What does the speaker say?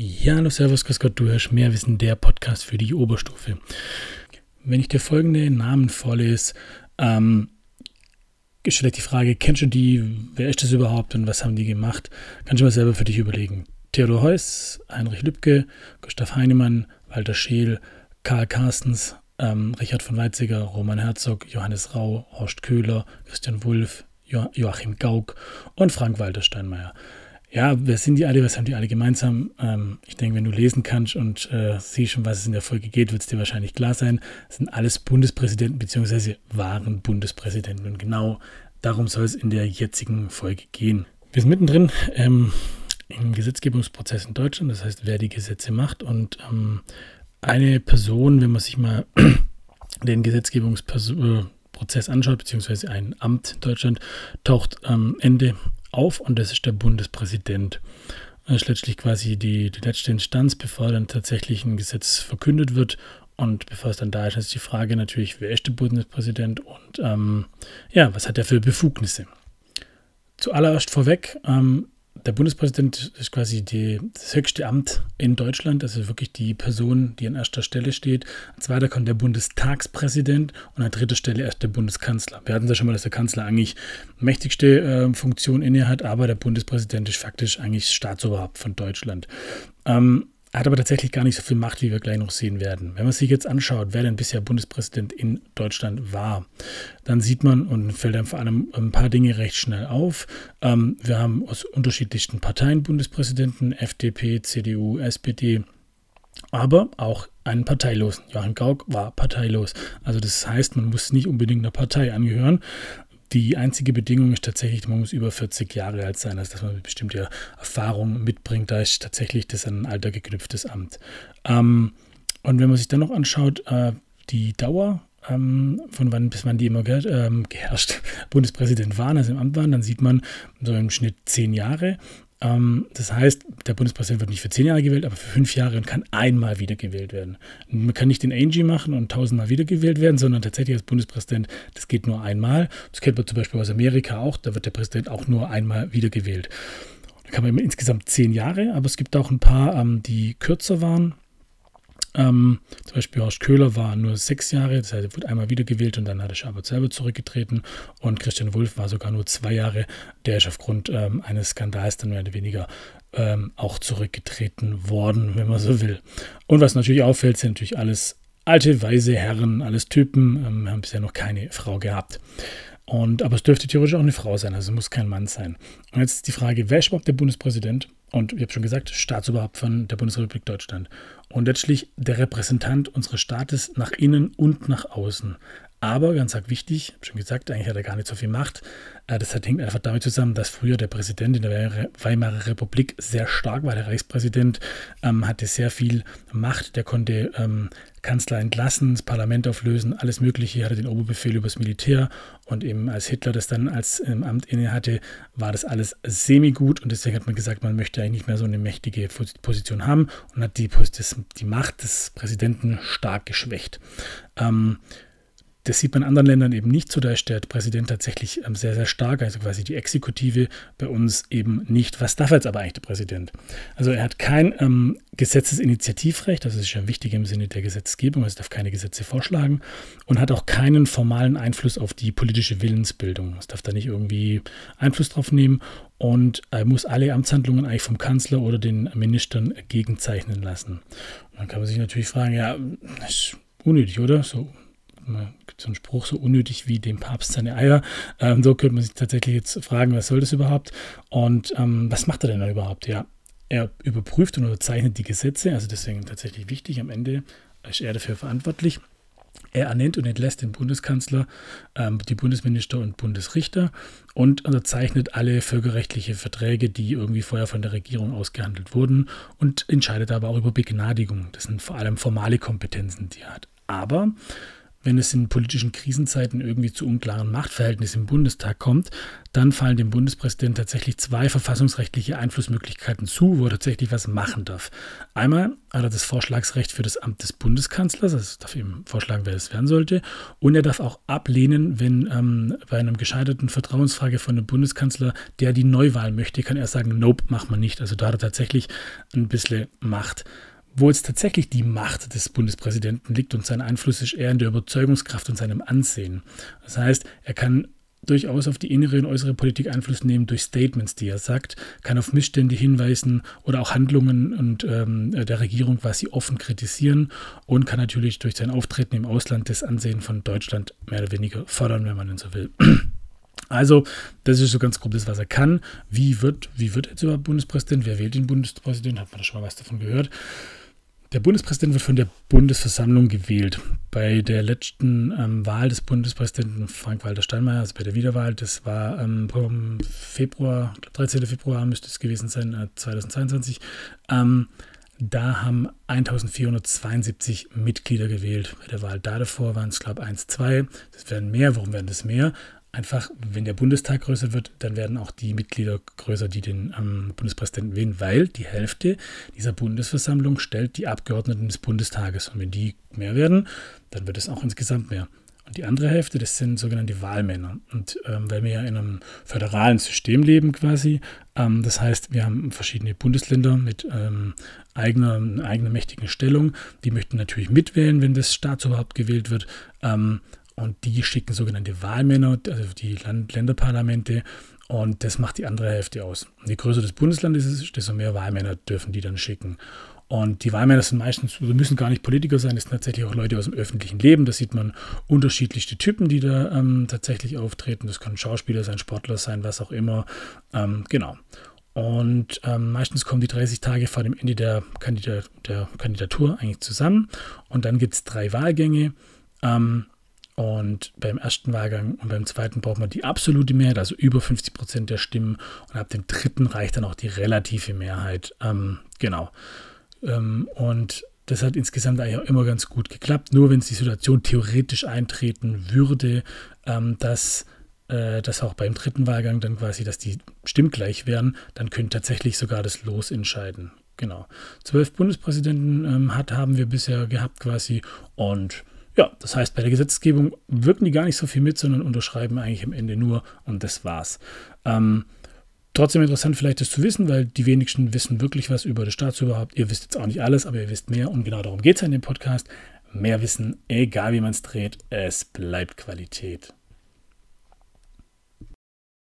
Ja, hallo, servus, grüß Gott, du hörst mehr Wissen, der Podcast für die Oberstufe. Wenn ich dir folgende Namen vorlese, ähm, ist vielleicht die Frage, kennst du die, wer ist das überhaupt und was haben die gemacht? Kannst du mal selber für dich überlegen. Theodor Heuss, Heinrich Lübke, Gustav Heinemann, Walter Scheel, Karl Carstens, ähm, Richard von Weizsäcker, Roman Herzog, Johannes Rau, Horst Köhler, Christian Wulff, jo Joachim Gauck und Frank Walter Steinmeier ja, wer sind die alle, was haben die alle gemeinsam? Ähm, ich denke, wenn du lesen kannst und äh, siehst schon, was es in der Folge geht, wird es dir wahrscheinlich klar sein. Das sind alles Bundespräsidenten bzw. waren Bundespräsidenten und genau darum soll es in der jetzigen Folge gehen. Wir sind mittendrin ähm, im Gesetzgebungsprozess in Deutschland, das heißt, wer die Gesetze macht und ähm, eine Person, wenn man sich mal den Gesetzgebungsprozess anschaut, beziehungsweise ein Amt in Deutschland, taucht am Ende auf und das ist der Bundespräsident. Das ist letztlich quasi die, die letzte Instanz, bevor dann tatsächlich ein Gesetz verkündet wird. Und bevor es dann da ist, ist die Frage natürlich, wer ist der Bundespräsident und ähm, ja, was hat er für Befugnisse? Zuallererst vorweg, ähm, der Bundespräsident ist quasi die, das höchste Amt in Deutschland, also wirklich die Person, die an erster Stelle steht. An zweiter kommt der Bundestagspräsident und an dritter Stelle erst der Bundeskanzler. Wir hatten ja schon mal, dass der Kanzler eigentlich mächtigste äh, Funktion inne hat, aber der Bundespräsident ist faktisch eigentlich Staatsoberhaupt von Deutschland. Ähm, hat aber tatsächlich gar nicht so viel Macht, wie wir gleich noch sehen werden. Wenn man sich jetzt anschaut, wer denn bisher Bundespräsident in Deutschland war, dann sieht man und fällt einem vor allem ein paar Dinge recht schnell auf. Ähm, wir haben aus unterschiedlichsten Parteien Bundespräsidenten, FDP, CDU, SPD, aber auch einen Parteilosen. Joachim Gauck war parteilos. Also das heißt, man muss nicht unbedingt einer Partei angehören. Die einzige Bedingung ist tatsächlich, man muss über 40 Jahre alt sein, also dass man bestimmte Erfahrung mitbringt. Da ist tatsächlich das ein alter geknüpftes Amt. Ähm, und wenn man sich dann noch anschaut, äh, die Dauer ähm, von wann bis wann die immer ge ähm, geherrscht Bundespräsident waren, also im Amt waren, dann sieht man so im Schnitt zehn Jahre. Ähm, das heißt, der Bundespräsident wird nicht für zehn Jahre gewählt, aber für fünf Jahre und kann einmal wiedergewählt werden. Man kann nicht den Angie machen und tausendmal wiedergewählt werden, sondern tatsächlich als Bundespräsident, das geht nur einmal. Das kennt man zum Beispiel aus Amerika auch, da wird der Präsident auch nur einmal wiedergewählt. Da kann man insgesamt zehn Jahre, aber es gibt auch ein paar, ähm, die kürzer waren. Ähm, zum Beispiel Horst Köhler war nur sechs Jahre, das heißt, er wurde einmal wiedergewählt und dann hat er Schabert selber zurückgetreten. Und Christian Wulff war sogar nur zwei Jahre. Der ist aufgrund ähm, eines Skandals dann mehr oder weniger ähm, auch zurückgetreten worden, wenn man so will. Und was natürlich auffällt, sind natürlich alles alte, weise Herren, alles Typen. Ähm, haben bisher noch keine Frau gehabt. Und, aber es dürfte theoretisch auch eine Frau sein, also muss kein Mann sein. Und jetzt ist die Frage, wer ist überhaupt der Bundespräsident? Und ich habe schon gesagt, Staatsoberhaupt von der Bundesrepublik Deutschland. Und letztlich der Repräsentant unseres Staates nach innen und nach außen. Aber ganz wichtig, ich habe schon gesagt, eigentlich hat er gar nicht so viel Macht. Äh, das hängt einfach damit zusammen, dass früher der Präsident in der Weimarer Republik sehr stark war. Der Reichspräsident ähm, hatte sehr viel Macht. Der konnte ähm, Kanzler entlassen, das Parlament auflösen, alles Mögliche. Er hatte den Oberbefehl über das Militär. Und eben als Hitler das dann als ähm, Amt inne hatte, war das alles semi-gut. Und deswegen hat man gesagt, man möchte eigentlich nicht mehr so eine mächtige Position haben und hat die, die Macht des Präsidenten stark geschwächt. Ähm, das sieht man in anderen Ländern eben nicht so. Da ist der Präsident tatsächlich ähm, sehr, sehr stark, also quasi die Exekutive, bei uns eben nicht. Was darf jetzt aber eigentlich der Präsident? Also er hat kein ähm, Gesetzesinitiativrecht, das ist ja wichtig im Sinne der Gesetzgebung, also darf keine Gesetze vorschlagen und hat auch keinen formalen Einfluss auf die politische Willensbildung. Es darf da nicht irgendwie Einfluss drauf nehmen und er muss alle Amtshandlungen eigentlich vom Kanzler oder den Ministern gegenzeichnen lassen. Und dann kann man sich natürlich fragen, ja, ist unnötig, oder? So so einen Spruch, so unnötig wie dem Papst seine Eier. Ähm, so könnte man sich tatsächlich jetzt fragen, was soll das überhaupt? Und ähm, was macht er denn da überhaupt? Ja, er überprüft und unterzeichnet die Gesetze, also deswegen tatsächlich wichtig, am Ende ist er dafür verantwortlich. Er ernennt und entlässt den Bundeskanzler, ähm, die Bundesminister und Bundesrichter und unterzeichnet alle völkerrechtliche Verträge, die irgendwie vorher von der Regierung ausgehandelt wurden und entscheidet aber auch über Begnadigung. Das sind vor allem formale Kompetenzen, die er hat. Aber wenn es in politischen Krisenzeiten irgendwie zu unklaren Machtverhältnissen im Bundestag kommt, dann fallen dem Bundespräsidenten tatsächlich zwei verfassungsrechtliche Einflussmöglichkeiten zu, wo er tatsächlich was machen darf. Einmal hat er das Vorschlagsrecht für das Amt des Bundeskanzlers, also darf ihm vorschlagen, wer es werden sollte, und er darf auch ablehnen, wenn ähm, bei einem gescheiterten Vertrauensfrage von einem Bundeskanzler, der die Neuwahl möchte, kann er sagen, nope, macht man nicht. Also da hat er tatsächlich ein bisschen Macht. Wo jetzt tatsächlich die Macht des Bundespräsidenten liegt und sein Einfluss ist eher in der Überzeugungskraft und seinem Ansehen. Das heißt, er kann durchaus auf die innere und äußere Politik Einfluss nehmen durch Statements, die er sagt, kann auf Missstände hinweisen oder auch Handlungen und ähm, der Regierung quasi offen kritisieren und kann natürlich durch sein Auftreten im Ausland das Ansehen von Deutschland mehr oder weniger fördern, wenn man denn so will. Also, das ist so ganz grob das, was er kann. Wie wird, wie wird jetzt überhaupt Bundespräsident? Wer wählt den Bundespräsidenten? Hat man da schon mal was davon gehört? Der Bundespräsident wird von der Bundesversammlung gewählt. Bei der letzten ähm, Wahl des Bundespräsidenten Frank-Walter Steinmeier, also bei der Wiederwahl, das war ähm, im Februar, 13. Februar müsste es gewesen sein, äh, 2022, ähm, da haben 1472 Mitglieder gewählt bei der Wahl. Da davor waren es, glaube ich, 1, 2. Das werden mehr. Warum werden das mehr? Einfach, wenn der Bundestag größer wird, dann werden auch die Mitglieder größer, die den ähm, Bundespräsidenten wählen, weil die Hälfte dieser Bundesversammlung stellt die Abgeordneten des Bundestages. Und wenn die mehr werden, dann wird es auch insgesamt mehr. Und die andere Hälfte, das sind sogenannte Wahlmänner. Und ähm, weil wir ja in einem föderalen System leben quasi, ähm, das heißt, wir haben verschiedene Bundesländer mit ähm, eigener, eigener mächtigen Stellung. Die möchten natürlich mitwählen, wenn das Staatsoberhaupt gewählt wird. Und die schicken sogenannte Wahlmänner, also die Land Länderparlamente und das macht die andere Hälfte aus. Und je größer das Bundesland ist, desto mehr Wahlmänner dürfen die dann schicken. Und die Wahlmänner sind meistens, müssen gar nicht Politiker sein, das sind tatsächlich auch Leute aus dem öffentlichen Leben. Da sieht man unterschiedlichste Typen, die da ähm, tatsächlich auftreten. Das können Schauspieler sein, Sportler sein, was auch immer. Ähm, genau. Und ähm, meistens kommen die 30 Tage vor dem Ende der, Kandidat der Kandidatur eigentlich zusammen. Und dann gibt es drei Wahlgänge. Ähm, und beim ersten Wahlgang und beim zweiten braucht man die absolute Mehrheit, also über 50 Prozent der Stimmen. Und ab dem dritten reicht dann auch die relative Mehrheit. Ähm, genau. Ähm, und das hat insgesamt eigentlich auch immer ganz gut geklappt. Nur wenn es die Situation theoretisch eintreten würde, ähm, dass äh, dass auch beim dritten Wahlgang dann quasi, dass die stimmgleich wären, dann könnte tatsächlich sogar das Los entscheiden. Genau. Zwölf Bundespräsidenten ähm, hat, haben wir bisher gehabt quasi und ja, das heißt, bei der Gesetzgebung wirken die gar nicht so viel mit, sondern unterschreiben eigentlich am Ende nur und das war's. Ähm, trotzdem interessant vielleicht das zu wissen, weil die wenigsten wissen wirklich was über das Staatsoberhaupt. Ihr wisst jetzt auch nicht alles, aber ihr wisst mehr und genau darum geht es in dem Podcast. Mehr Wissen, egal wie man es dreht, es bleibt Qualität.